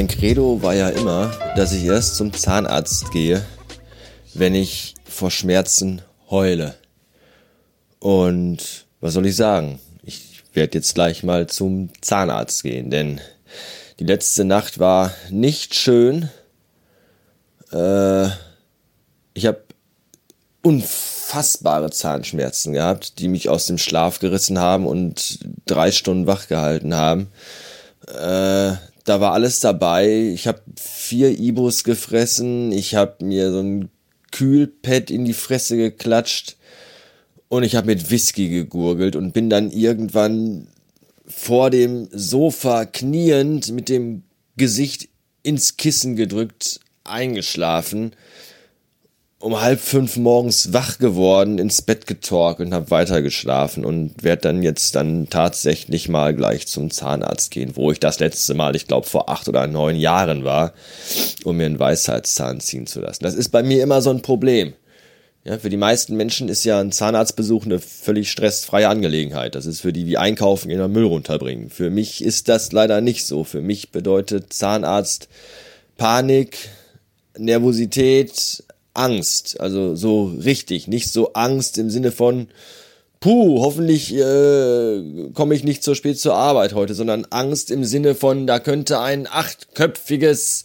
Mein Credo war ja immer, dass ich erst zum Zahnarzt gehe, wenn ich vor Schmerzen heule. Und was soll ich sagen? Ich werde jetzt gleich mal zum Zahnarzt gehen, denn die letzte Nacht war nicht schön. Äh, ich habe unfassbare Zahnschmerzen gehabt, die mich aus dem Schlaf gerissen haben und drei Stunden wach gehalten haben. Äh, da war alles dabei. Ich habe vier Ibus gefressen, ich habe mir so ein Kühlpad in die Fresse geklatscht. Und ich habe mit Whisky gegurgelt und bin dann irgendwann vor dem Sofa kniend mit dem Gesicht ins Kissen gedrückt eingeschlafen um halb fünf morgens wach geworden, ins Bett getorkt und habe weitergeschlafen und werde dann jetzt dann tatsächlich mal gleich zum Zahnarzt gehen, wo ich das letzte Mal, ich glaube vor acht oder neun Jahren war, um mir einen Weisheitszahn ziehen zu lassen. Das ist bei mir immer so ein Problem. Ja, für die meisten Menschen ist ja ein Zahnarztbesuch eine völlig stressfreie Angelegenheit. Das ist für die wie einkaufen, in der Müll runterbringen. Für mich ist das leider nicht so. Für mich bedeutet Zahnarzt Panik, Nervosität, Angst. Also so richtig, nicht so Angst im Sinne von, puh, hoffentlich äh, komme ich nicht so spät zur Arbeit heute, sondern Angst im Sinne von, da könnte ein achtköpfiges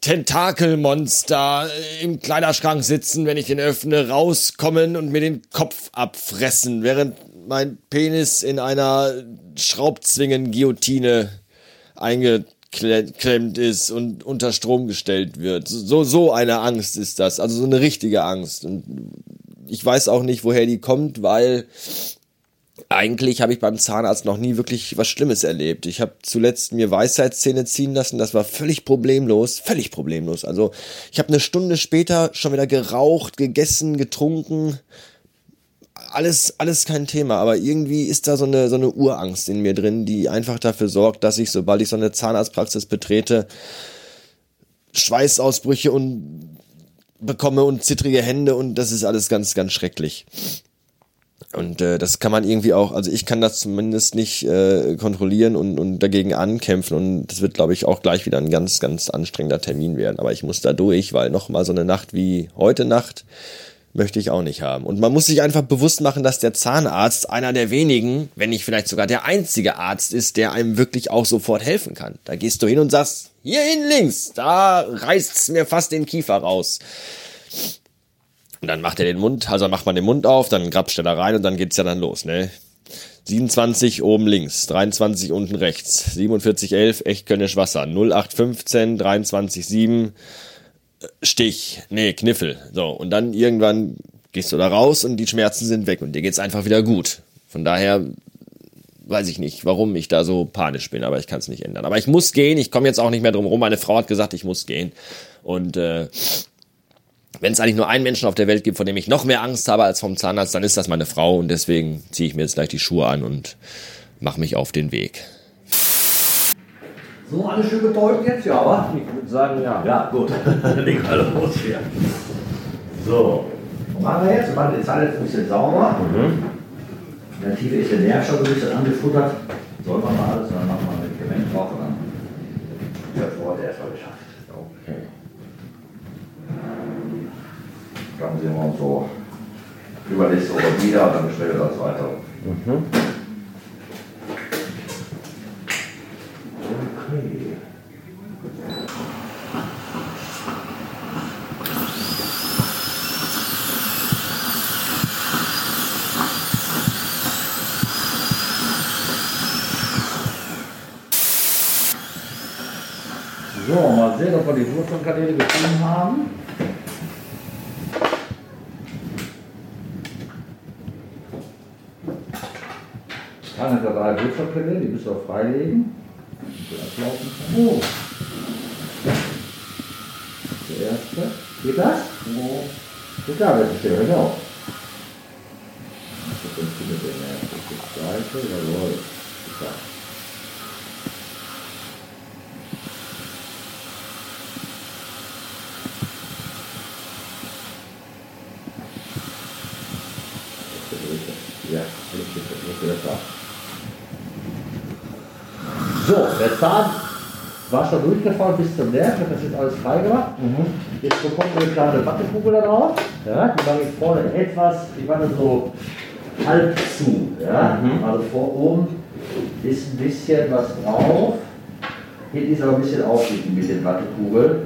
Tentakelmonster im Kleiderschrank sitzen, wenn ich den öffne, rauskommen und mir den Kopf abfressen, während mein Penis in einer Schraubzwingen-Guillotine einge klemmt ist und unter Strom gestellt wird. So, so eine Angst ist das. Also so eine richtige Angst. Und ich weiß auch nicht, woher die kommt, weil eigentlich habe ich beim Zahnarzt noch nie wirklich was Schlimmes erlebt. Ich habe zuletzt mir Weisheitszähne ziehen lassen, das war völlig problemlos, völlig problemlos. Also ich habe eine Stunde später schon wieder geraucht, gegessen, getrunken, alles, alles kein Thema, aber irgendwie ist da so eine, so eine Urangst in mir drin, die einfach dafür sorgt, dass ich, sobald ich so eine Zahnarztpraxis betrete, Schweißausbrüche und bekomme und zittrige Hände und das ist alles ganz, ganz schrecklich. Und äh, das kann man irgendwie auch, also ich kann das zumindest nicht äh, kontrollieren und, und dagegen ankämpfen. Und das wird, glaube ich, auch gleich wieder ein ganz, ganz anstrengender Termin werden. Aber ich muss da durch, weil noch mal so eine Nacht wie heute Nacht möchte ich auch nicht haben. Und man muss sich einfach bewusst machen, dass der Zahnarzt einer der wenigen, wenn nicht vielleicht sogar der einzige Arzt ist, der einem wirklich auch sofort helfen kann. Da gehst du hin und sagst, hier hin links, da reißt's mir fast den Kiefer raus. Und dann macht er den Mund, also macht man den Mund auf, dann grapscht er da rein und dann geht's ja dann los, ne? 27 oben links, 23 unten rechts, 4711 echt Kölnisch Wasser, 0815 237 Stich, nee, Kniffel. So, und dann irgendwann gehst du da raus und die Schmerzen sind weg und dir geht's einfach wieder gut. Von daher weiß ich nicht, warum ich da so panisch bin, aber ich kann es nicht ändern. Aber ich muss gehen, ich komme jetzt auch nicht mehr drum rum. Meine Frau hat gesagt, ich muss gehen. Und äh, wenn es eigentlich nur einen Menschen auf der Welt gibt, vor dem ich noch mehr Angst habe als vom Zahnarzt, dann ist das meine Frau und deswegen ziehe ich mir jetzt gleich die Schuhe an und mache mich auf den Weg. So, alles schön betäubt jetzt, ja, wa? Ich würde sagen, ja. Ja, gut. Leg mal los hier. So. Was machen wir jetzt? Wir machen die Zahn jetzt ein bisschen sauber. Mhm. In der Tiefe ist der Nährstoff ein bisschen angefuttert. Sollen wir mal alles, dann machen wir ein Medikament drauf und dann wird für heute erstmal geschafft. Okay. Dann sehen wir uns so übernächste Woche wieder und dann besprechen wir das weiter. Mhm. So, mal sehen, ob wir die Wurzelkanäle gefunden haben. Keine der drei Wurzelkanäle, die müssen wir freilegen. Oh. Der erste. Geht das? Oh. Geht da, das steht hör auf. Das ersten. Das zweite, jawohl. Super. Ja. So, der Zahn war schon durchgefahren bis zum Nerv, das ist alles frei gemacht. Jetzt bekommt man eine kleine Wattekugel da drauf. Ja, die mache ich vorne etwas, ich mache so halb zu. Ja? Also vor oben ist ein bisschen was drauf. Hinten ist aber ein bisschen aufliegen mit den Wattekugeln.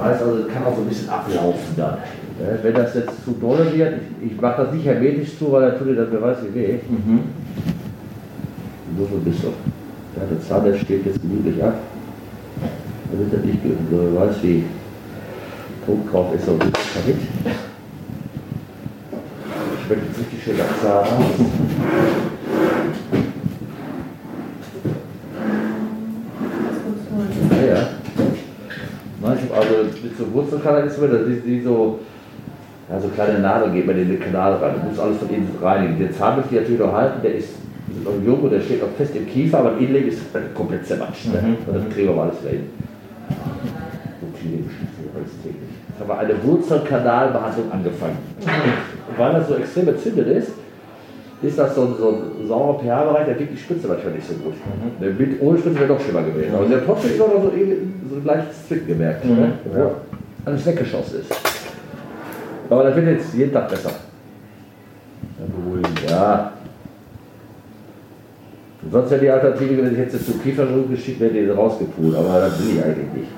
Heißt also, es kann auch so ein bisschen ablaufen dann. Ja, wenn das jetzt zu doll wird, ich, ich mache das nicht hermetisch zu, weil dann tut dir das wer weiß wie weh. So viel bist du. Ja, der Zahn der steht jetzt gemütlich ab. Damit er nicht so wer weiß wie Druck drauf ist, so ein bisschen verhit. Schmeckt jetzt richtig schön nach Zahn aus. Ja, ja. Manchmal, also mit so Wurzelkanal ist mir, dass die, die so, ja, so kleine Nadeln geht man in den Kanal rein. Du musst alles von innen reinigen. Den Zahn möchte ich natürlich noch halten, der ist noch jung und der steht noch fest im Kiefer, aber innerlich ist er komplett zermatscht. Ne? Und das kriegen wir mal alles täglich. Jetzt haben wir eine Wurzelkanalbehandlung angefangen. Und weil das so extrem entzündet ist, ist das so ein, so ein saurer pH-Bereich, der wirkt die Spitze manchmal nicht so gut. Der Mit, ohne Spitze wäre doch schlimmer gewesen. Aber hat trotzdem immer noch so, so ein leichtes Zwicken gemerkt. Ne? Obwohl alles weggeschossen ist. Aber das wird jetzt jeden Tag besser. Ja, beruhigen. Ja. Und sonst wäre die Alternative, wenn ich jetzt zu Kieferrücken geschickt wäre, die rausgepult. Aber das will ich eigentlich nicht.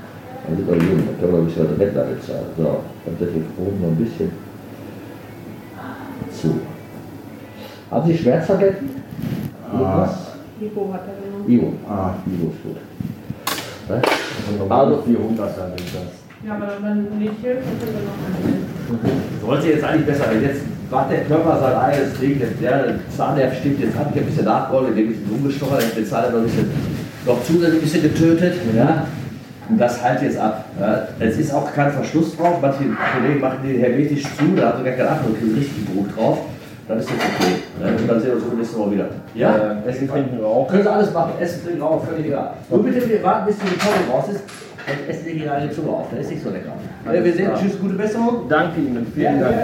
Wir sind doch jung, da können wir noch ein bisschen was Rentner bezahlen. So, dann setze ich oben noch ein bisschen zu. Haben Sie Schmerztabletten? Irgendwas? Ivo hat er genommen. Ivo. Ah, Ivo ist gut. Ne? also 400 dann ist das. Ja, aber wenn nicht hilft, dann können wir noch einen. Sollte jetzt eigentlich besser werden. Jetzt macht der Körper sein eigenes Ding. Der, der Zahnnerv stimmt. Jetzt habe ich ein bisschen nachgeholt, ich ein bisschen umgestochen habe. Ich den Zahnnerv noch ein bisschen, noch zusätzlich ein bisschen getötet. Ja? Und das halt jetzt ab. Ja? Es ist auch kein Verschluss drauf. Manche Kollegen machen den hermetisch zu. Da haben sie gar keine Ahnung. Kriegen richtig Druck drauf. Dann ist das okay. Ja? Und dann sehen wir uns beim nächsten Mal wieder. Ja? Äh, Essen, trinken, rauchen. Können Sie alles machen. Essen, trinken, rauchen, völlig egal. Nur bitte warten, bis die Pause raus ist. Dann essen Ihnen eine Zunge auf. Das ist nicht so lecker. Ja, wir sehen. Tschüss, gute Besserung. Danke Ihnen, vielen Dank.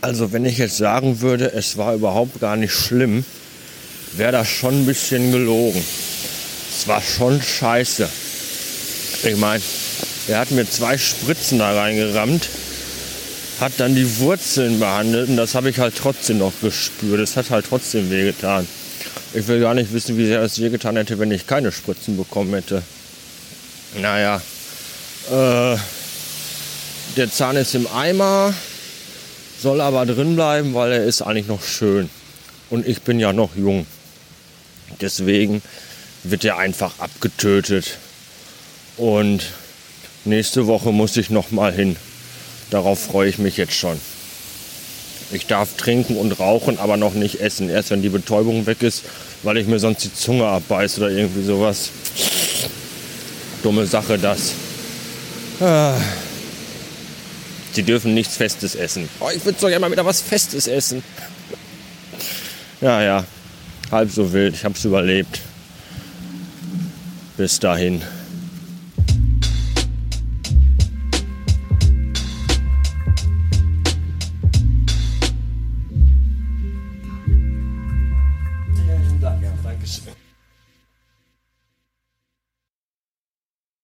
Also wenn ich jetzt sagen würde, es war überhaupt gar nicht schlimm, wäre das schon ein bisschen gelogen. Es war schon scheiße. Ich meine, er hat mir zwei Spritzen da reingerammt, hat dann die Wurzeln behandelt und das habe ich halt trotzdem noch gespürt. Es hat halt trotzdem wehgetan. Ich will gar nicht wissen, wie sehr es wehgetan hätte, wenn ich keine Spritzen bekommen hätte. Naja, äh, der Zahn ist im Eimer, soll aber drin bleiben, weil er ist eigentlich noch schön. Und ich bin ja noch jung. Deswegen wird er einfach abgetötet. Und nächste Woche muss ich noch mal hin. Darauf freue ich mich jetzt schon. Ich darf trinken und rauchen, aber noch nicht essen. Erst wenn die Betäubung weg ist, weil ich mir sonst die Zunge abbeiße oder irgendwie sowas. Dumme Sache das. Ah. Sie dürfen nichts Festes essen. Oh, ich würde doch gerne mal wieder was Festes essen. Ja, ja. Halb so wild. Ich hab's überlebt. Bis dahin.